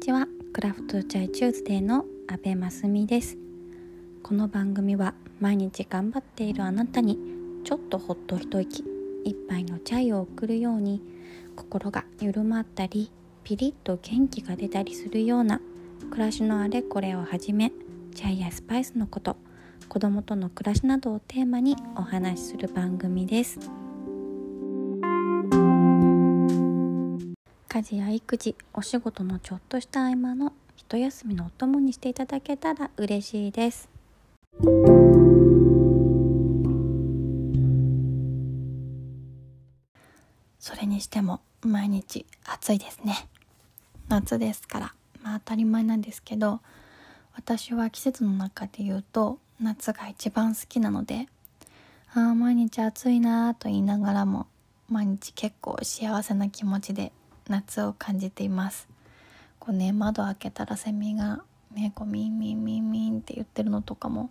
ちは。クラフトチャイチューズデーの阿部真澄です。この番組は毎日頑張っているあなたにちょっとほっと一息一杯のチャイを送るように心が緩まったりピリッと元気が出たりするような暮らしのあれこれをはじめチャイやスパイスのこと子供との暮らしなどをテーマにお話しする番組です。家事や育児お仕事のちょっとした合間の一休みのお供にしていただけたら嬉しいです。それにしても毎日暑いですね。夏ですからまあ当たり前なんですけど私は季節の中で言うと夏が一番好きなのでああ毎日暑いなと言いながらも毎日結構幸せな気持ちで夏を感じています。こうね窓開けたらセミがねこうミンミンミンミンって言ってるのとかも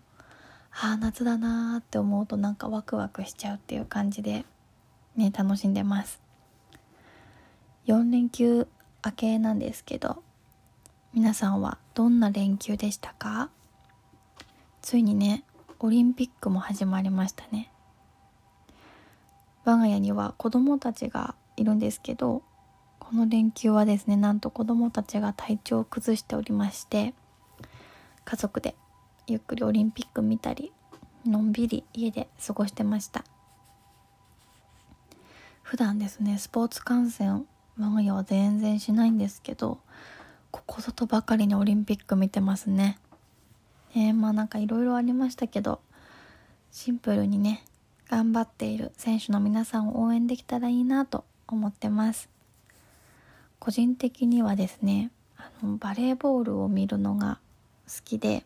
ああ夏だなーって思うとなんかワクワクしちゃうっていう感じでね楽しんでます。4連休明けなんですけど皆さんはどんな連休でしたか？ついにねオリンピックも始まりましたね。我が家には子供たちがいるんですけどこの連休はですねなんと子供たちが体調を崩しておりまして家族でゆっくりオリンピック見たりのんびり家で過ごしてました。普段ですねスポーツ観戦我が家は全然しないんですけどここぞとばかりにオリンピック見てますね。えー、まあなんかいろいろありましたけどシンプルにね頑張っている選手の皆さんを応援できたらいいなと思ってます。個人的にはですねあのバレーボールを見るのが好きで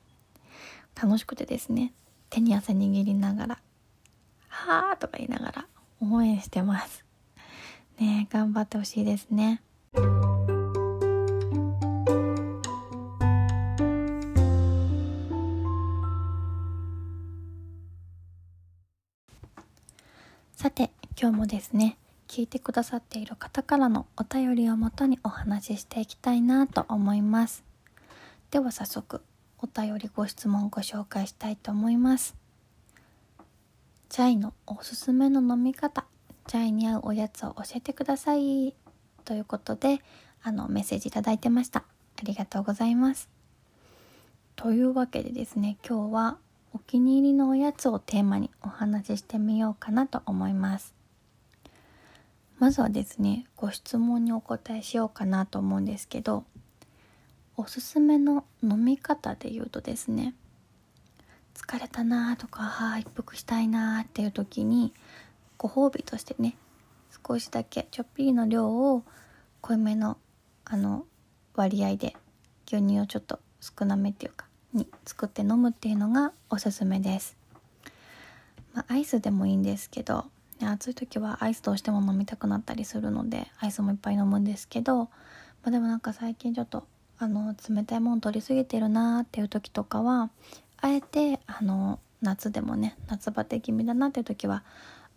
楽しくてですね手に汗握りながら「はあ」とか言いながら応援してます。ね頑張ってほしいですね。さて今日もですね聞いてくださっている方からのお便りをもとにお話ししていきたいなと思います。では早速お便りご質問ご紹介したいと思います。チャイのおすすめの飲み方チャイに合うおやつを教えてください。ということであのメッセージいただいてました。ありがとうございます。というわけでですね今日はお気に入りのおやつをテーマにお話ししてみようかなと思います。まずはですねご質問にお答えしようかなと思うんですけどおすすめの飲み方で言うとですね疲れたなーとかは一服したいなーっていう時にご褒美としてね少しだけちょっぴりの量を濃いめのあの割合で牛乳をちょっと少なめっていうかに作って飲むっていうのがおすすめです、まあ、アイスでもいいんですけど暑い時はアイスどうしても飲みたくなったりするのでアイスもいっぱい飲むんですけど、まあ、でもなんか最近ちょっとあの冷たいもの取りすぎてるなーっていう時とかはあえてあの夏でもね夏バテ気味だなっていう時は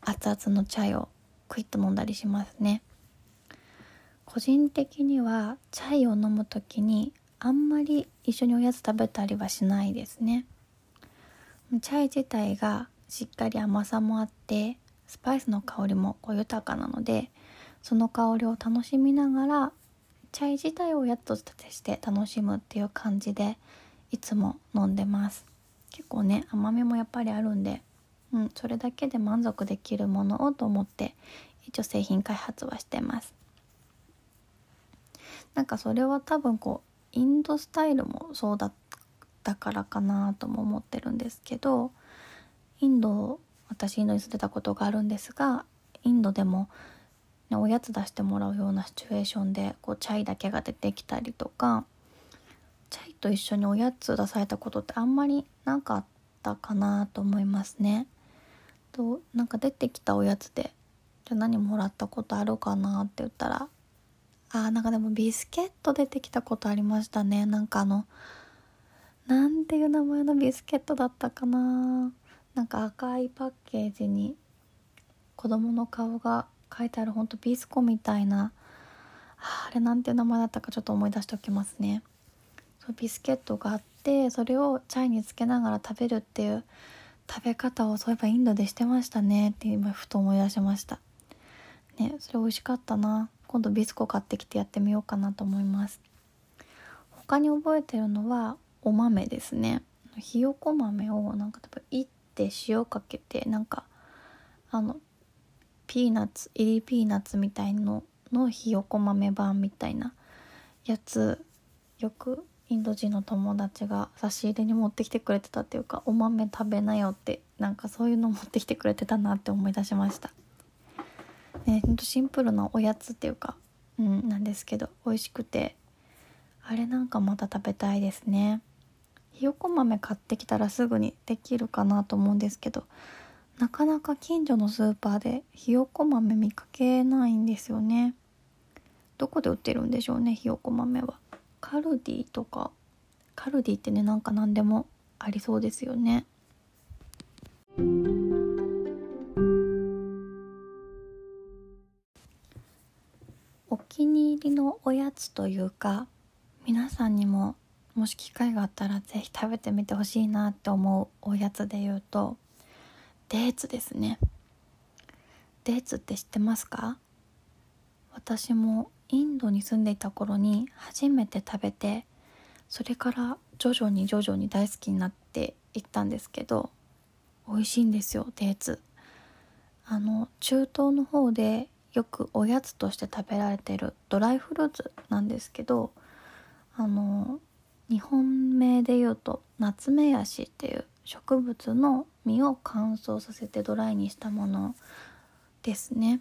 熱々のチャイをクイッと飲んだりしますね。個人的にはチャイを飲む時にあんまり一緒におやつ食べたりはしないですね。チャイ自体がしっかり甘さもあってスパイスの香りもこう豊かなのでその香りを楽しみながらチャイ自体をやつとして楽しむっていう感じでいつも飲んでます。結構ね甘みもやっぱりあるんで、うん、それだけで満足できるものをと思って一応製品開発はしてます。なんかそれは多分こうインドスタイルもそうだったからかなとも思ってるんですけどインド私インドに住んでたことがあるんですがインドでも、ね、おやつ出してもらうようなシチュエーションでこうチャイだけが出てきたりとかチャイと一緒におやつ出されたことってあんまりなかったかなと思いますね。となんか出てきたおやつでじゃあ何もらったことあるかなって言ったらあーなんかでもビスケット出てきたことありましたねなんかあのなんていう名前のビスケットだったかななんか赤いパッケージに子供の顔が書いてあるほんとビスコみたいなあれなんて名前だったかちょっと思い出しておきますね。そうビスケットがあってそれをチャイにつけながら食べるっていう食べ方をそういえばインドでしてましたねって今ふと思い出しました。ねそれ美味しかったな。今度ビスコ買ってきてやってみようかなと思います。他に覚えてるのはお豆ですね。ひよこ豆をなんか多分って塩かけてなんかあのピーナッツ入りピーナッツみたいののひよこ豆版みたいなやつよくインド人の友達が差し入れに持ってきてくれてたっていうかお豆食べなよってなんかそういうの持ってきてくれてたなって思い出しました。ね、ほんとシンプルなおやつっていうか、うん、なんですけど美味しくてあれなんかまた食べたいですね。ひよこ豆買ってきたらすぐにできるかなと思うんですけどなかなか近所のスーパーでひよこ豆見かけないんですよね。どこで売ってるんでしょうねひよこ豆は。カルディとか。カルディってねなんか何でもありそうですよね。お気に入りのおやつというか皆さんにももし機会があったら是非食べてみてほしいなって思うおやつで言うとデーツですね。デーツって知ってますか？私もインドに住んでいた頃に初めて食べてそれから徐々に徐々に大好きになっていったんですけど美味しいんですよデーツ。あの中東の方でよくおやつとして食べられてるドライフルーツなんですけどあの日本名で言うとナツメヤシっていう植物の実を乾燥させてドライにしたものですね。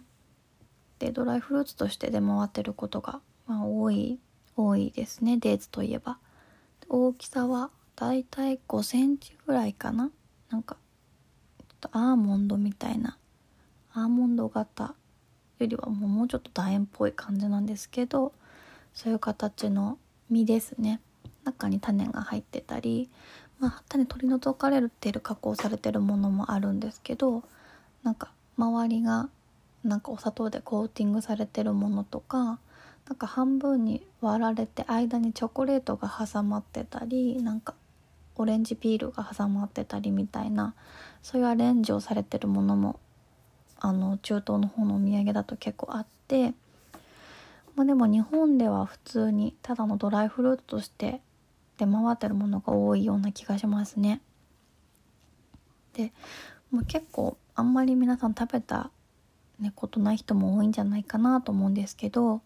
でドライフルーツとして出回ってることが、まあ、多い多いですねデーツといえば。大きさはだいたい5センチぐらいかななんかちょっとアーモンドみたいなアーモンド型よりはもうちょっと楕円っぽい感じなんですけどそういう形の実ですね中に種が入ってたり、まあ、種取り除かれてる加工されてるものもあるんですけどなんか周りがなんかお砂糖でコーティングされてるものとかなんか半分に割られて間にチョコレートが挟まってたりなんかオレンジピールが挟まってたりみたいなそういうアレンジをされてるものもあの中東の方のお土産だと結構あってまあ、でも日本では普通にただのドライフルーツとして出回ってるものが多いような気がしますね。でもう結構あんまり皆さん食べた、ね、ことない人も多いんじゃないかなと思うんですけど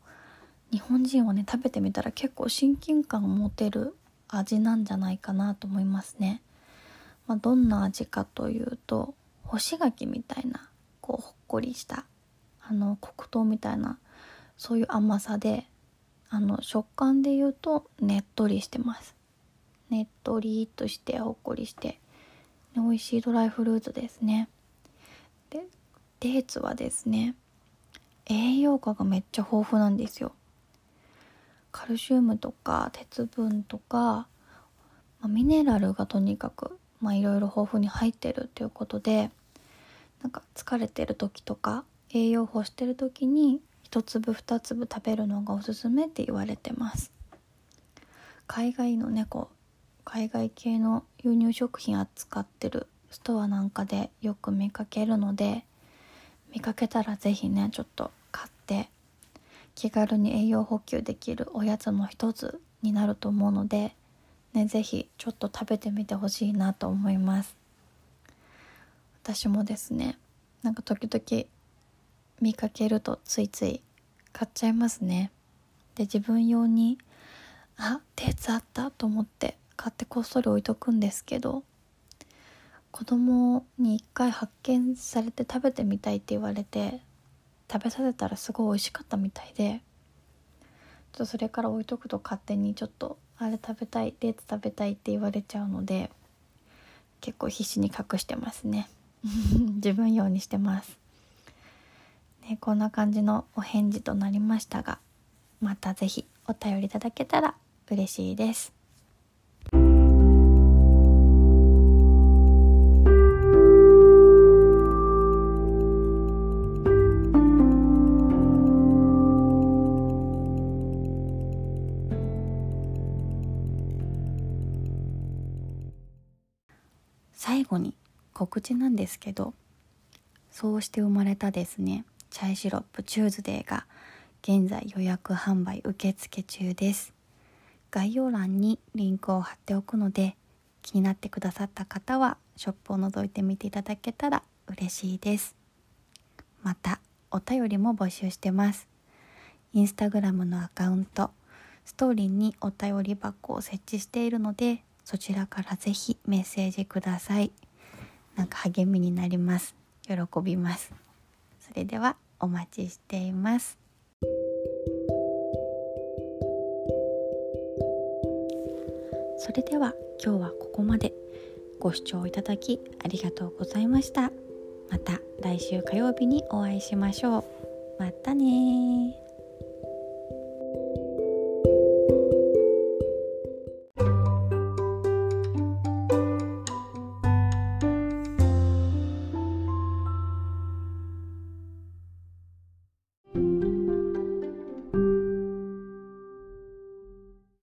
日本人はね食べてみたら結構親近感を持てる味なんじゃないかなと思いますね。まあ、どんな味かというと干し柿みたいなこうほっこりしたあの黒糖みたいなそういう甘さであの食感で言うとねっとりしてますねっとりとしてほっこりして美味しいドライフルーツですね。でデーツはですね栄養価がめっちゃ豊富なんですよ。カルシウムとか鉄分とか、まあ、ミネラルがとにかくまあいろいろ豊富に入ってるっていうことでなんか疲れてる時とか栄養欲してる時に1粒2粒食べるのがおすすめって言われてます。海外の猫海外系の輸入食品扱ってるストアなんかでよく見かけるので見かけたら是非ねちょっと買って気軽に栄養補給できるおやつの一つになると思うのでね是非ちょっと食べてみてほしいなと思います。私もですねなんか時々見かけるとついつい買っちゃいますね。で自分用にあデーツあったと思って買ってこっそり置いとくんですけど子供に一回発見されて食べてみたいって言われて食べさせたらすごい美味しかったみたいでちょっとそれから置いとくと勝手にちょっとあれ食べたいデーツ食べたいって言われちゃうので結構必死に隠してますね 自分用にしてますね、こんな感じのお返事となりましたがまた是非お便りいただけたら嬉しいです。告知なんですけどそうして生まれたですねチャイシロップチューズデーが現在予約販売受付中です。概要欄にリンクを貼っておくので気になってくださった方はショップを覗いてみていただけたら嬉しいです。またお便りも募集してます。インスタグラムのアカウントストーリーにお便り箱を設置しているのでそちらからぜひメッセージください。なんか励みになります。喜びます。それではお待ちしています。それでは今日はここまで。ご視聴いただきありがとうございました。また来週火曜日にお会いしましょう。またね